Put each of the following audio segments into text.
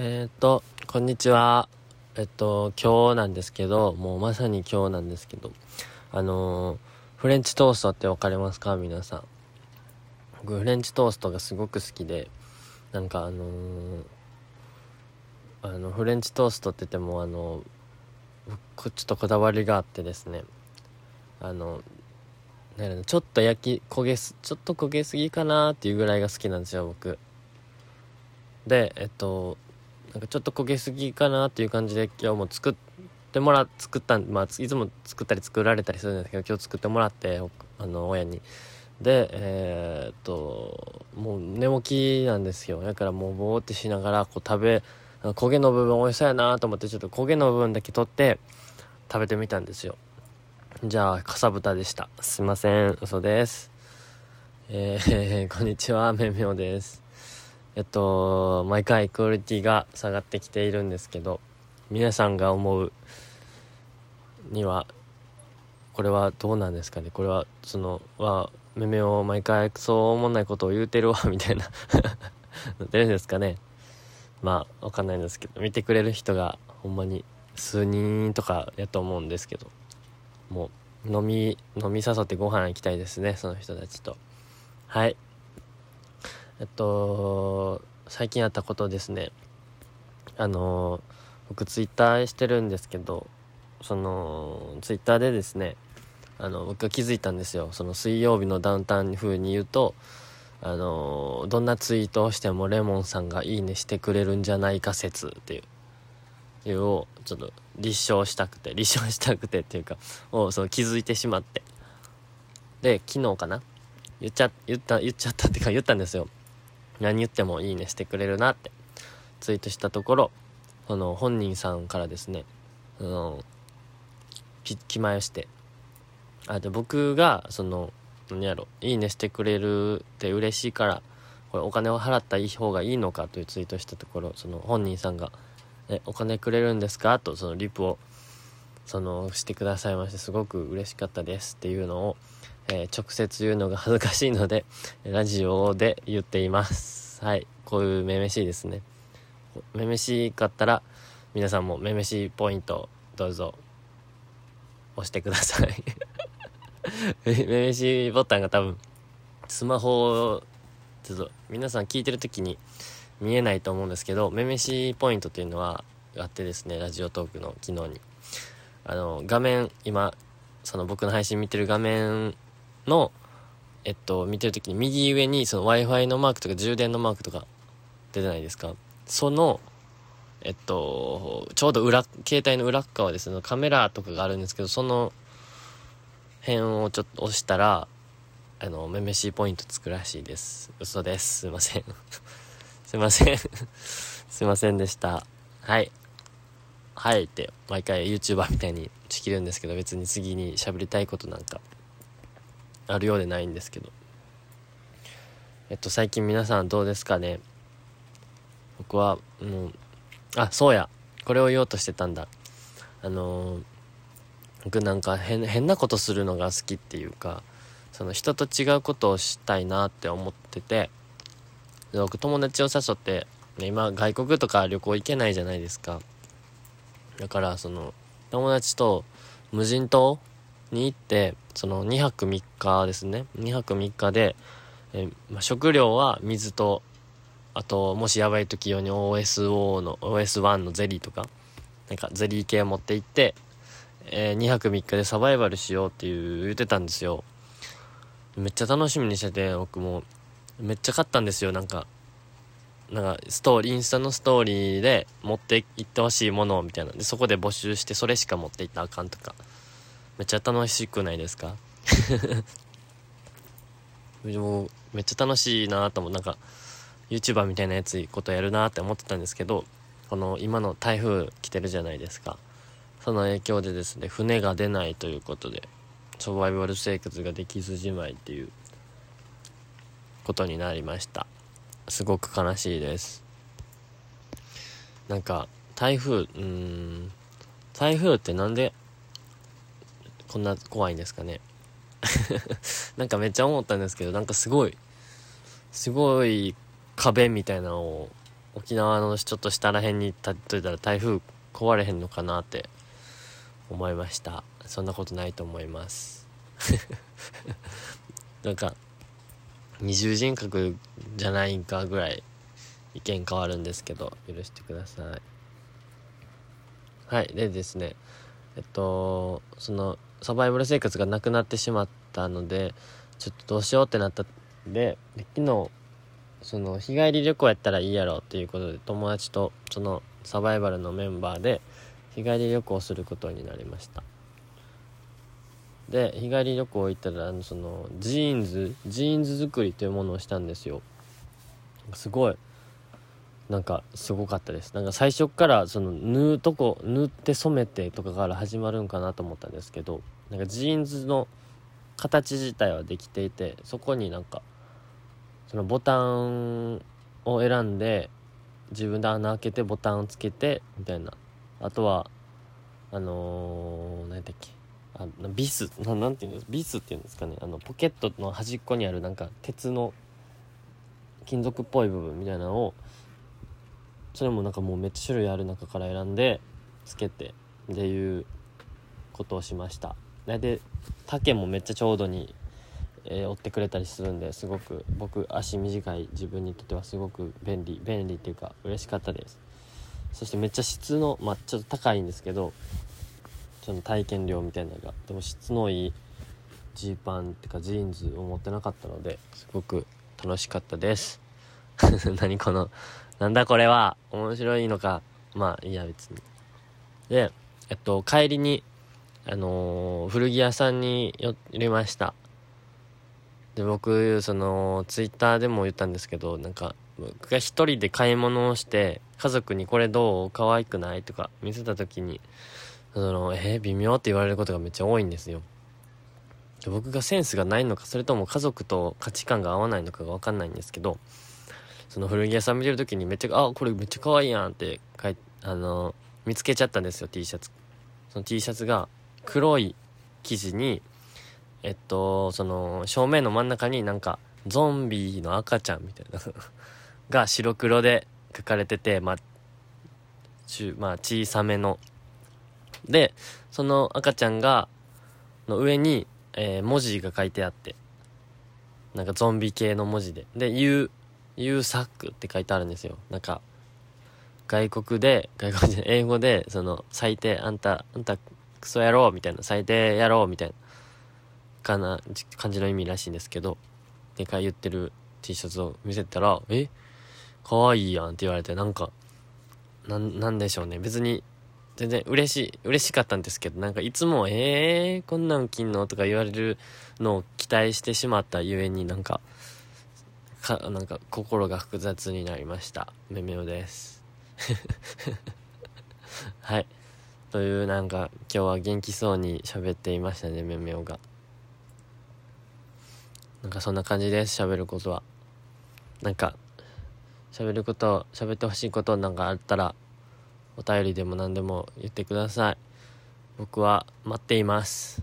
えっ、と、こんにちは。えっと、今日なんですけど、もうまさに今日なんですけど、あのー、フレンチトーストってわかりますか？皆さん。僕、フレンチトーストがすごく好きで、なんかあのー、あの、フレンチトーストって言っても、あの、ちょっとこだわりがあってですね、あの、ちょっと焼き焦げすちょっと焦げすぎかなっていうぐらいが好きなんですよ僕でえっとなんかちょっと焦げすぎかなっていう感じで今日も作ってもら作ったまあいつも作ったり作られたりするんですけど今日作ってもらってあの親に。でえー、っともう寝起きなんですよ。だからもうボーってしながらこう食べ焦げの部分美味しそうやなと思ってちょっと焦げの部分だけ取って食べてみたんですよ。じゃあかさぶたでした。すいません。嘘です。えー、こんにちは。めみょうです。えっと、毎回クオリティが下がってきているんですけど、皆さんが思うには、これはどうなんですかね？これは、その、は、めめを毎回そう思んないことを言うてるわ、みたいな 出るんですかね？まあ、わかんないんですけど、見てくれる人がほんまに数人とかやと思うんですけど、もう、飲み、飲み誘ってご飯行きたいですね、その人たちと。はい。えっと、最近あったことですね。あの、僕ツイッターしてるんですけど、その、ツイッターでですね、あの、僕が気づいたんですよ。その水曜日のダウンタウン風に言うと、あの、どんなツイートをしてもレモンさんがいいねしてくれるんじゃないか説っていう、いうをちょっと立証したくて、立証したくてっていうか、をその気づいてしまって。で、昨日かな？言っちゃ、言った、言っちゃったっていうか言ったんですよ。何言ってもいいねしてくれるなってツイートしたところその本人さんからですねあの気前をしてあで僕がその何やろいいねしてくれるって嬉しいからこれお金を払った方がいいのかというツイートしたところその本人さんが「えお金くれるんですか?」とそのリプをそのしてくださいましてすごく嬉しかったですっていうのをえー、直接言うのが恥ずかしいので、ラジオで言っています。はい。こういうめめしいですね。めめしかったら、皆さんもめめしいポイント、どうぞ、押してください めめしボタンが多分、スマホちょっと、皆さん聞いてる時に見えないと思うんですけど、めめしポイントっていうのはあってですね、ラジオトークの機能に。あの、画面、今、その僕の配信見てる画面の、えっと、見てるときに右上にその Wi-Fi のマークとか充電のマークとか出てないですか？その、えっと、ちょうど裏、携帯の裏側ですね、カメラとかがあるんですけど、その辺をちょっと押したら、あの、めめしいポイントつくらしいです。嘘です。すいません。すいません。すいませんでした。はい。はいって毎回 YouTuber みたいに仕切るんですけど別に次に喋りたいことなんかあるようでないんですけど。えっと最近皆さんどうですかね？僕はもうあそうや。これを言おうとしてたんだ。あのー、僕なんか変変なことするのが好きっていうかその人と違うことをしたいなって思ってて僕友達を誘って、ね、今外国とか旅行行けないじゃないですか。だからその友達と無人島に行って、その2泊3日ですね。2泊3日で、えまあ、食料は水と、あと、もしやばい時用に OSO の、OS1 のゼリーとか、なんかゼリー系持って行って、えー、2泊3日でサバイバルしようっていう言ってたんですよ。めっちゃ楽しみにしてて、僕も、めっちゃ買ったんですよ、なんか。なんか、ストーリー、インスタのストーリーで持って行ってほしいものみたいな。で、そこで募集して、それしか持って行ったらあかんとか。めっちゃ楽しくないですか？もめっちゃ楽しいなと思う。なんか YouTuber みたいなやつことやるなって思ってたんですけどこの今の台風来てるじゃないですか。その影響でですね船が出ないということでサバイバル生活ができずじまいっていうことになりました。すごく悲しいです。なんか台風うん台風ってなんでこんな怖いんですかね。なんかめっちゃ思ったんですけどなんかすごいすごい壁みたいなのを沖縄のちょっと下らへんに立っといたら台風壊れへんのかなって思いました。そんなことないと思います。なんか二重人格じゃないんかぐらい意見変わるんですけど許してください。はい。でですねえっとそのサバイバル生活がなくなってしまったのでちょっとどうしようってなったんで昨日その日帰り旅行やったらいいやろっていうことで友達とそのサバイバルのメンバーで日帰り旅行することになりました。で日帰り旅行行ったらあのそのジーンズジーンズ作りというものをしたんですよ。すごい。なんかすごかったです。なんか最初からその縫うとこ縫って染めてとかから始まるんかなと思ったんですけどなんかジーンズの形自体はできていてそこになんかそのボタンを選んで自分で穴開けてボタンをつけてみたいな。あとはあのー、何だっけ。あビスななんていうんですビスっていうんですかね。あのポケットの端っこにあるなんか鉄の金属っぽい部分みたいなのをそれもなんかもうめっちゃ種類ある中から選んでつけてっていうことをしました。で丈もめっちゃちょうどに、えー、折ってくれたりするんですごく僕足短い自分にとってはすごく便利便利っていうか嬉しかったです。そしてめっちゃ質のまあちょっと高いんですけどその体験料みたいなのが。でも質のいいジーパンっていうかジーンズを持ってなかったのですごく楽しかったです。何このなんだこれは面白いのか。まあいいや別に。でえっと帰りにあのー、古着屋さんに寄りました。で僕そのツイッターでも言ったんですけどなんか僕が一人で買い物をして家族にこれどう？可愛くない？とか見せた時にそのえー、微妙って言われることがめっちゃ多いんですよ。僕がセンスがないのかそれとも家族と価値観が合わないのかが分かんないんですけどその古着屋さん見てる時にめっちゃ「あこれめっちゃ可愛いやん」ってかいあの見つけちゃったんですよ T シャツ。その T シャツが黒い生地にえっとその正面の真ん中になんかゾンビの赤ちゃんみたいな が白黒で書かれててまあ中まあ小さめの。でその赤ちゃんがの上に、えー、文字が書いてあってなんかゾンビ系の文字で。で U ユーサックって書いてあるんですよ。なんか、外国で、外国で、英語で、その、最低、あんた、あんた、クソ野郎みたいな、最低野郎みたいな、かな、感じの意味らしいんですけど、でか言ってる T シャツを見せたら、え？かわいいやんって言われて、なんか、な、なんでしょうね。別に、全然嬉しい、嬉しかったんですけど、なんかいつも、えー、こんなん着んの？とか言われるのを期待してしまったゆえになんか、かなんか心が複雑になりました。めめおです。はい。というなんか今日は元気そうに喋っていましたねめめおが。なんかそんな感じです喋ることは。なんか喋ること喋ってほしいことなんかあったらお便りでも何でも言ってください。僕は待っています。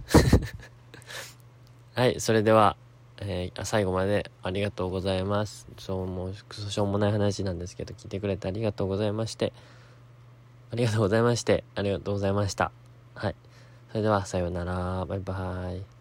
はいそれではえー、最後までありがとうございます。そう、もうも、しょうもない話なんですけど、聞いてくれてありがとうございまして、ありがとうございまして、ありがとうございました。はい。それでは、さようなら。バイバイ。